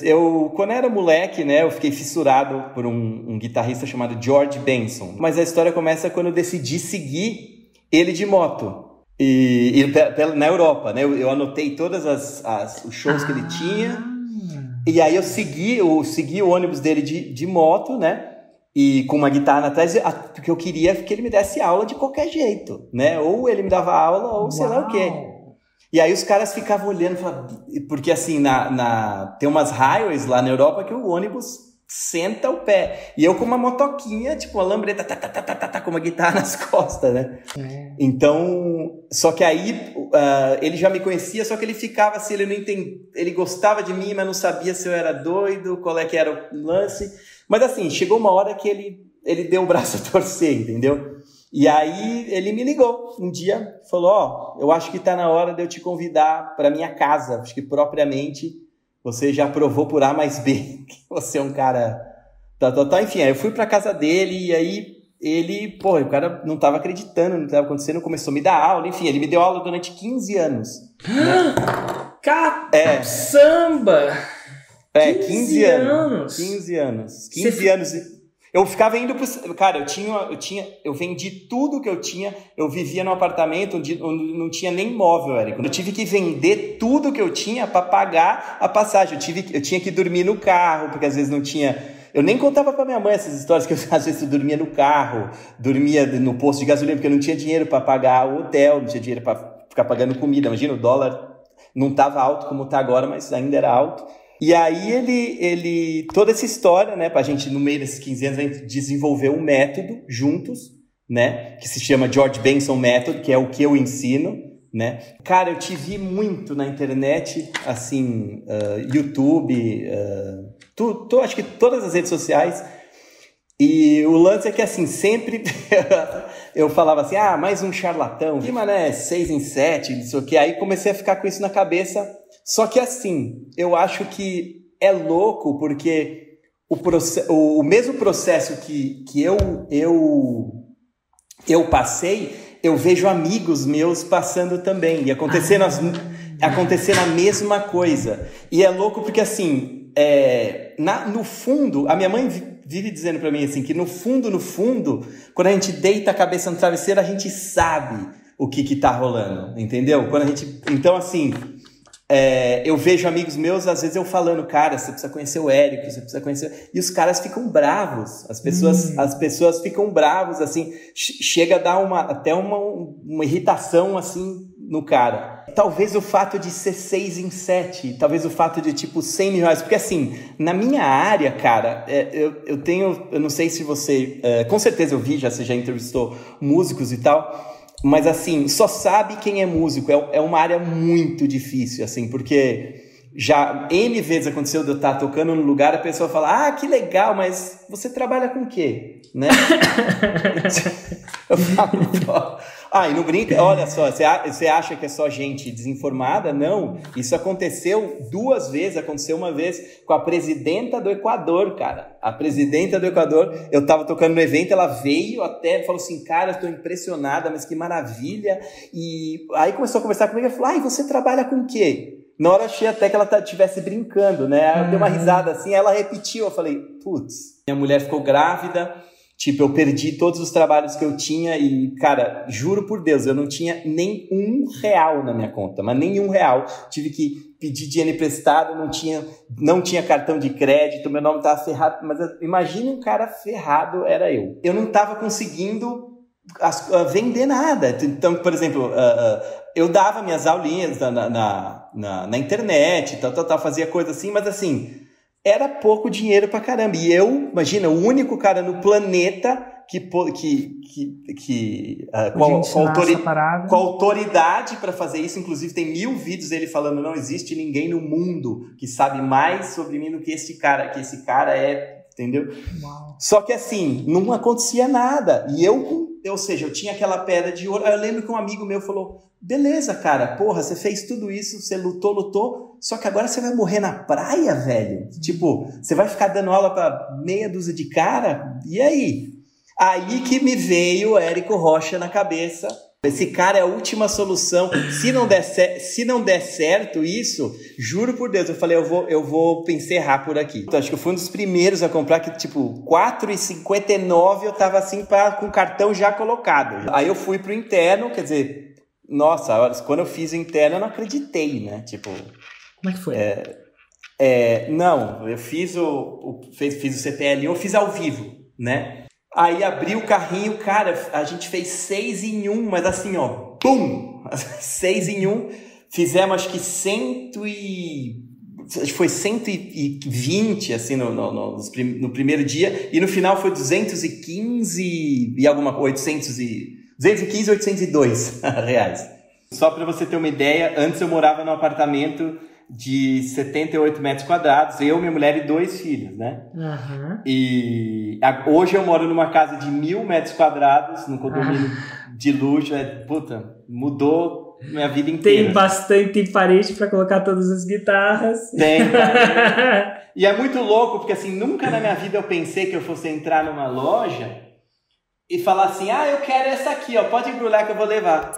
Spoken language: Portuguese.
Eu, quando era moleque, né, eu fiquei fissurado por um, um, guitarrista chamado George Benson. Mas a história começa quando eu decidi seguir ele de moto. E, e na Europa, né? Eu, eu anotei todas as, as, os shows que ele tinha. Ah. E aí eu segui, eu segui o ônibus dele de, de moto, né? E com uma guitarra atrás, porque eu queria que ele me desse aula de qualquer jeito, né? Ou ele me dava aula, ou sei Uau. lá o quê. E aí os caras ficavam olhando, porque assim, na, na, tem umas highways lá na Europa que o ônibus senta o pé. E eu com uma motoquinha, tipo, uma lambreta, tá, tá, tá, tá, tá, tá, com uma guitarra nas costas, né? É. Então, só que aí uh, ele já me conhecia, só que ele ficava assim, ele não entendia, ele gostava de mim, mas não sabia se eu era doido, qual é que era o lance. Mas assim, chegou uma hora que ele, ele deu o braço a torcer, entendeu? E aí ele me ligou um dia, falou: Ó, oh, eu acho que tá na hora de eu te convidar para minha casa, acho que propriamente você já provou por A mais B que você é um cara. Tá, tá, tá. Enfim, aí eu fui pra casa dele e aí ele, pô, o cara não tava acreditando no que estava acontecendo, começou a me dar aula, enfim, ele me deu aula durante 15 anos. Né? Cap é. Samba! É, 15, 15 anos. 15 anos. 15 Você... anos. Eu ficava indo pro. Cara, eu tinha, eu tinha. Eu vendi tudo que eu tinha. Eu vivia num apartamento onde, onde não tinha nem móvel, Érico. Eu tive que vender tudo que eu tinha para pagar a passagem. Eu, tive, eu tinha que dormir no carro, porque às vezes não tinha. Eu nem contava para minha mãe essas histórias que eu, às vezes eu dormia no carro, dormia no posto de gasolina, porque eu não tinha dinheiro para pagar o hotel, não tinha dinheiro para ficar pagando comida. Imagina, o dólar não estava alto como está agora, mas ainda era alto. E aí ele, ele, toda essa história, né, pra gente, no meio desses 15 anos, a gente desenvolveu um método juntos, né, que se chama George Benson Method, que é o que eu ensino, né. Cara, eu te vi muito na internet, assim, uh, YouTube, uh, tu, tu, acho que todas as redes sociais, e o lance é que, assim, sempre eu falava assim, ah, mais um charlatão, que mané, seis em sete, não sei o que, aí comecei a ficar com isso na cabeça, só que assim, eu acho que é louco porque o, o, o mesmo processo que, que eu, eu, eu passei, eu vejo amigos meus passando também e acontecendo, as, ah. acontecendo a mesma coisa. E é louco porque assim, é, na, no fundo, a minha mãe vive dizendo para mim assim que no fundo, no fundo, quando a gente deita a cabeça no travesseiro, a gente sabe o que que tá rolando, entendeu? Quando a gente, então assim, é, eu vejo amigos meus, às vezes eu falando, cara, você precisa conhecer o Érico, você precisa conhecer. E os caras ficam bravos. As pessoas, hum. as pessoas ficam bravos, assim, chega a dar uma, até uma, uma irritação assim no cara. Talvez o fato de ser seis em sete, talvez o fato de tipo 100 mil reais, porque assim, na minha área, cara, é, eu, eu tenho, eu não sei se você, é, com certeza eu vi, já você já entrevistou músicos e tal. Mas assim, só sabe quem é músico. É, é uma área muito difícil, assim, porque já N vezes aconteceu de eu estar tocando no lugar, a pessoa fala, ah, que legal, mas você trabalha com o quê? Né? eu falo, ah, e não brinca, olha só, você acha que é só gente desinformada? Não, isso aconteceu duas vezes, aconteceu uma vez com a presidenta do Equador, cara. A presidenta do Equador, eu tava tocando no evento, ela veio até, falou assim, cara, estou impressionada, mas que maravilha. E aí começou a conversar comigo e falou, ah, e você trabalha com o quê? Na hora achei até que ela estivesse brincando, né? Aí eu dei uma uhum. risada assim, ela repetiu, eu falei, putz, minha mulher ficou grávida, tipo, eu perdi todos os trabalhos que eu tinha e, cara, juro por Deus, eu não tinha nem um real na minha conta, mas nem um real. Tive que pedir dinheiro emprestado, não tinha, não tinha cartão de crédito, meu nome estava ferrado, mas imagine um cara ferrado, era eu. Eu não estava conseguindo vender nada. Então, por exemplo, eu dava minhas aulinhas na, na, na, na internet, tal, tal, tal, fazia coisa assim, mas assim, era pouco dinheiro pra caramba. E eu, imagina, o único cara no planeta que, que, que, que uh, com, com, autori com, autoridade para fazer isso, inclusive tem mil vídeos dele falando não existe ninguém no mundo que sabe mais sobre mim do que esse cara, que esse cara é, entendeu? Uau. Só que assim, não acontecia nada. E eu, ou seja, eu tinha aquela pedra de ouro. Eu lembro que um amigo meu falou: beleza, cara, porra, você fez tudo isso, você lutou, lutou, só que agora você vai morrer na praia, velho? Tipo, você vai ficar dando aula para meia dúzia de cara? E aí? Aí que me veio o Érico Rocha na cabeça Esse cara é a última solução. Se não der, se não der certo isso, juro por Deus, eu falei, eu vou, eu vou encerrar por aqui. Então, acho que eu fui um dos primeiros a comprar que, tipo, 4,59 eu tava assim pra, com o cartão já colocado. Aí eu fui pro interno, quer dizer, nossa, quando eu fiz o interno eu não acreditei, né? Tipo. Como é que foi? É, é, não, eu fiz o, o, fiz, fiz o CPL, eu fiz ao vivo, né? Aí abri o carrinho, cara, a gente fez seis em um, mas assim, ó, pum! Seis em um. Fizemos acho que cento e. Foi 120, assim, no, no, no, no primeiro dia, e no final foi 215 e alguma coisa, 800 e. 215 802 reais. Só para você ter uma ideia, antes eu morava num apartamento de 78 metros quadrados, eu, minha mulher e dois filhos, né? Uhum. E a, hoje eu moro numa casa de mil metros quadrados, num condomínio uhum. de luxo. É, puta, mudou minha vida inteira. Tem bastante parede para colocar todas as guitarras. Tem. e é muito louco, porque assim, nunca na minha vida eu pensei que eu fosse entrar numa loja e falar assim, ah, eu quero essa aqui, ó, pode embrulhar que eu vou levar.